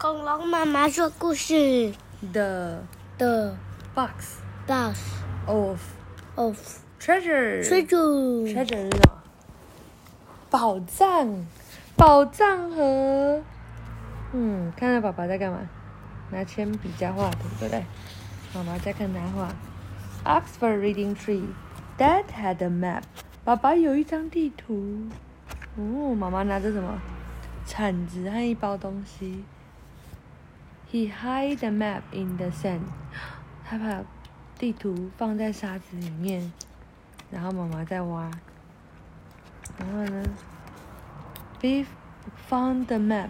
恐龙妈妈说故事 The 的 box box of of treasure. 追逐 treasure 是什么？宝藏，宝藏盒。嗯，看到爸爸在干嘛？拿铅笔加画图，对不对？妈妈在看他画。Oxford Reading Tree. Dad had a map. 爸爸有一张地图。哦，妈妈拿着什么？铲子和一包东西。He hid the map in the sand. 他把地图放在沙子里面，然后妈妈在挖。然后呢，Beef found the map.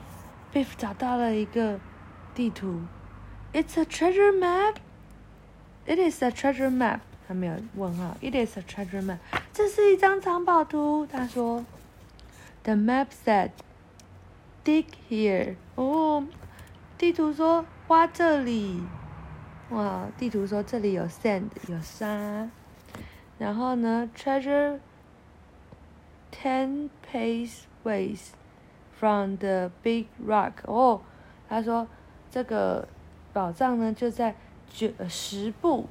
Beef 找到了一个地图。It's a treasure map. It is a treasure map. 他没有问号。It is a treasure map. 这是一张藏宝图。他说，The map said, "Dig here." 哦， 地图说挖这里。哇，地图说这里有 sand 有沙。然后呢，treasure ten paceways from the big rock。哦，他说这个宝藏呢就在九十步，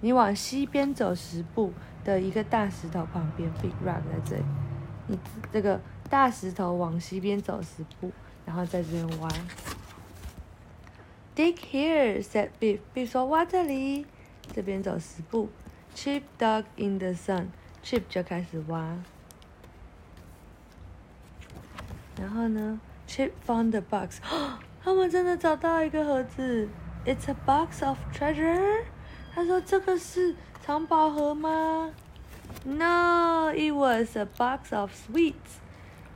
你往西边走十步的一个大石头旁边，big rock 在这里。你这个大石头往西边走十步，然后在这边挖。Dig here, said Beef. Beef 说挖这里，这边走十步。Chip dug in the sun. Chip 就开始挖。然后呢，Chip found the box. 他们真的找到一个盒子。It's a box of treasure. 他说这个是藏宝盒吗？No, it was a box of sweets.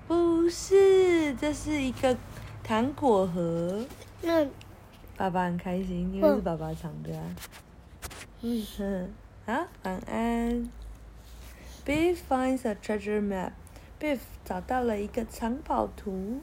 不是，这是一个糖果盒。那爸爸很开心，因为是爸爸唱的啊。嗯哼，好，晚安。Beef finds a treasure map. Beef 找到了一个藏宝图。